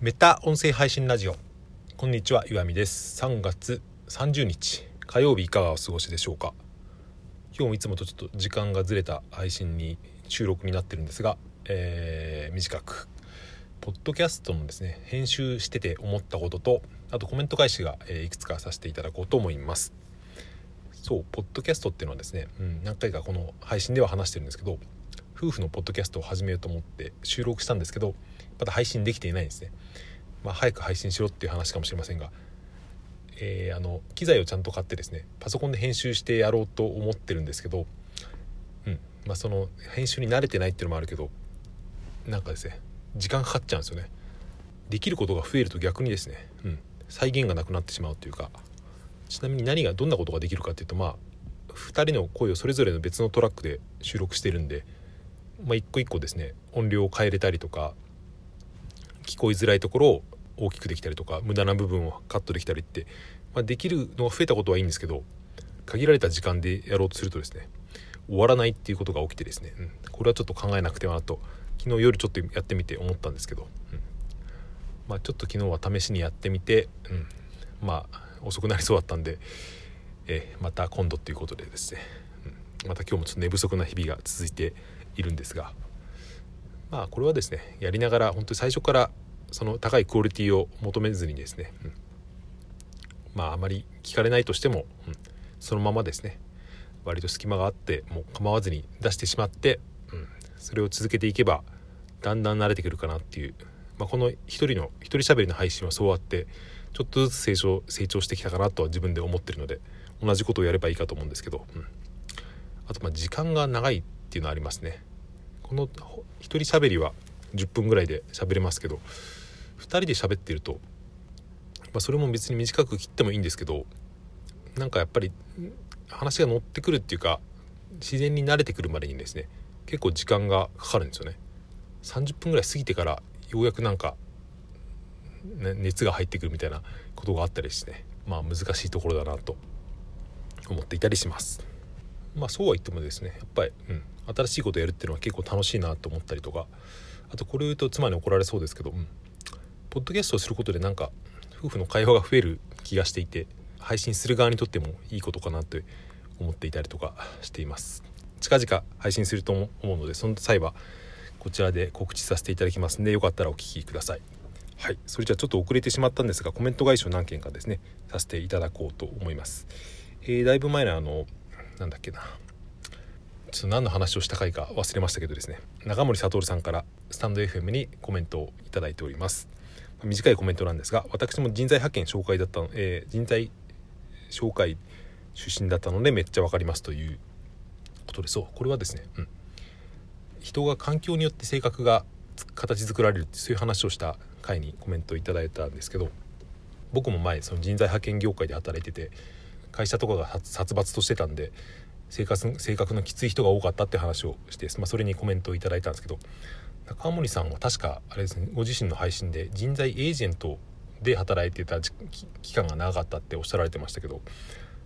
メタ音声配信ラジオ。こんにちは岩見です。3月30日火曜日いかがお過ごしでしょうか。今日もいつもとちょっと時間がずれた配信に収録になってるんですが、えー、短くポッドキャストのですね編集してて思ったこととあとコメント返しが、え、いくつかさせていただこうと思います。そうポッドキャストっていうのはですね、うん、何回かこの配信では話してるんですけど夫婦のポッドキャストを始めようと思って収録したんですけどまだ配信できていないんですね、まあ、早く配信しろっていう話かもしれませんが、えー、あの機材をちゃんと買ってですねパソコンで編集してやろうと思ってるんですけど、うんまあ、その編集に慣れてないっていうのもあるけどなんかですね時間かかっちゃうんですよね。できることが増えると逆にですね、うん、再現がなくなってしまうというかちなみに何がどんなことができるかっていうとまあ2人の声をそれぞれの別のトラックで収録してるんで、まあ、一個一個ですね音量を変えれたりとか聞こえづらいところを大きくできたりとか無駄な部分をカットできたりって、まあ、できるのが増えたことはいいんですけど限られた時間でやろうとするとですね終わらないっていうことが起きてですね、うん、これはちょっと考えなくてはなと昨日夜ちょっとやってみて思ったんですけど、うん、まあちょっと昨日は試しにやってみて、うん、まあ遅くなりそうだったんで、え、また今度っていうことでですね、うん、また今日もちょっと寝不足な日々が続いているんですがまあこれはですねやりながら本当に最初からその高いクオリティを求めずにですね、うん、まああまり聞かれないとしても、うん、そのままですね割と隙間があってもう構わずに出してしまって、うん、それを続けていけばだんだん慣れてくるかなっていう、まあ、この一人の一人喋りの配信はそうあってちょっとずつ成長成長してきたかなとは自分で思ってるので同じことをやればいいかと思うんですけど、うん、あとまあ時間が長いっていうのはありますね。この一人喋りは10分ぐらいで喋れますけど2人で喋ってると、まあ、それも別に短く切ってもいいんですけどなんかやっぱり話が乗ってくるっていうか自然に慣れてくるまでにですね結構時間がかかるんですよね。30分ぐらい過ぎてからようやくなんか、ね、熱が入ってくるみたいなことがあったりしてねまあ難しいところだなと思っていたりします。まあそうは言ってもですねやっぱり、うん、新しいことやるっていうのは結構楽しいなと思ったりとか。あとこれ言うと妻に怒られそうですけど、うん、ポッドキャストをすることでなんか夫婦の会話が増える気がしていて配信する側にとってもいいことかなと思っていたりとかしています。近々配信すると思うのでその際はこちらで告知させていただきますのでよかったらお聴きください。はい。それじゃあちょっと遅れてしまったんですがコメント返しを何件かですねさせていただこうと思います、えー、だいぶ前のあのなんだっけな。ちょっと何の話をした回か忘れましたけどですね。中森悟さんからスタンド FM にコメントを頂いております。短いコメントなんですが私も人材派遣紹介だったの、えー、人材紹介出身だったのでめっちゃ分かりますということでそうこれはですね、うん、人が環境によって性格が形作られるってそういう話をした回にコメントをいただいたんですけど僕も前その人材派遣業界で働いてて会社とかが殺伐としてたんで生活性格のきつい人が多かったって話をして、まあ、それにコメントをいただいたんですけど中森さんは確かあれですねご自身の配信で人材エージェントで働いてた期間が長かったっておっしゃられてましたけど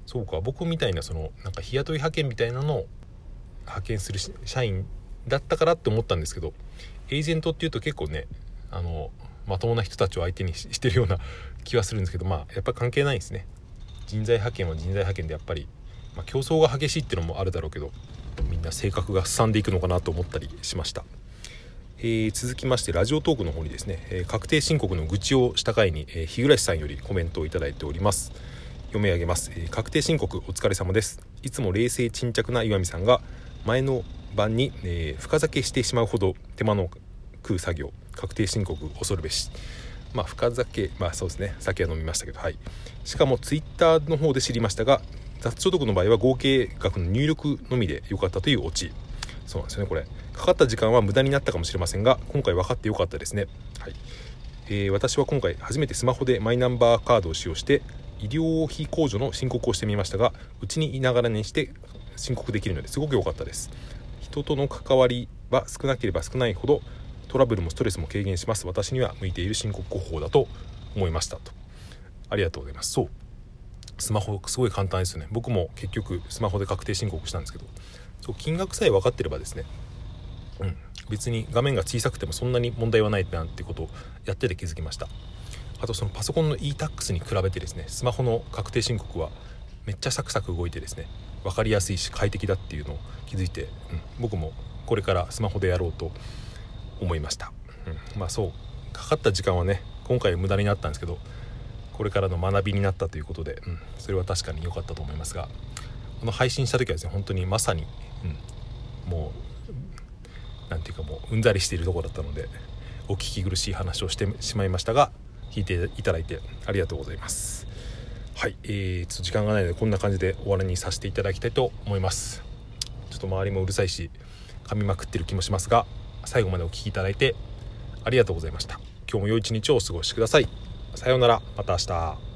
そうか僕みたいなそのなんか日雇い派遣みたいなのを派遣する社員だったからって思ったんですけどエージェントっていうと結構ねあのまともな人たちを相手にしてるような気はするんですけどまあやっぱ関係ないですね。人材派遣は人材派遣でやっぱりまあ、競争が激しいっていうのもあるだろうけどみんな性格がすさんでいくのかなと思ったりしました、えー、続きましてラジオトークの方にですね、えー、確定申告の愚痴をした回に、えー、日暮さんよりコメントを頂いております。読み上げます、えー、確定申告お疲れ様です。いつも冷静沈着な岩見さんが前の晩に、えー、深酒してしまうほど手間の食う作業確定申告恐るべし。まあ深酒まあそうですね。酒は飲みましたけどはい。しかもツイッターの方で知りましたが雑所得の場合は合計額の入力のみで良かったというオチ。そうなんですよねこれ。かかった時間は無駄になったかもしれませんが今回分かってよかったですね。はい、えー、私は今回初めてスマホでマイナンバーカードを使用して医療費控除の申告をしてみましたがうちにいながらにして申告できるのですごく良かったです。人との関わりは少なければ少ないほどトラブルもストレスも軽減します。私には向いている申告方法だと思いましたと。ありがとうございます。そう。スマホすごい簡単ですよね。僕も結局スマホで確定申告したんですけど。そう金額さえ分かってればですね。うん、別に画面が小さくてもそんなに問題はないなんてことをやってて気づきました。あとそのパソコンの e-tax に比べてですねスマホの確定申告はめっちゃサクサク動いてですね分かりやすいし快適だっていうのを気づいて、うん、僕もこれからスマホでやろうと思いました、うん、まあそうかかった時間はね今回無駄になったんですけどこれからの学びになったということで、うん、それは確かに良かったと思いますがこの配信した時はですね本当にまさに、うん、もう何て言うかもううんざりしているところだったのでお聞き苦しい話をしてしまいましたが聞いていただいてありがとうございます。はいえー、ちょっと時間がないのでこんな感じで終わりにさせていただきたいと思います。ちょっと周りもうるさいし噛みまくってる気もしますが最後までお聴きいただいてありがとうございました。今日も良い一日をお過ごしください。さようなら。また明日。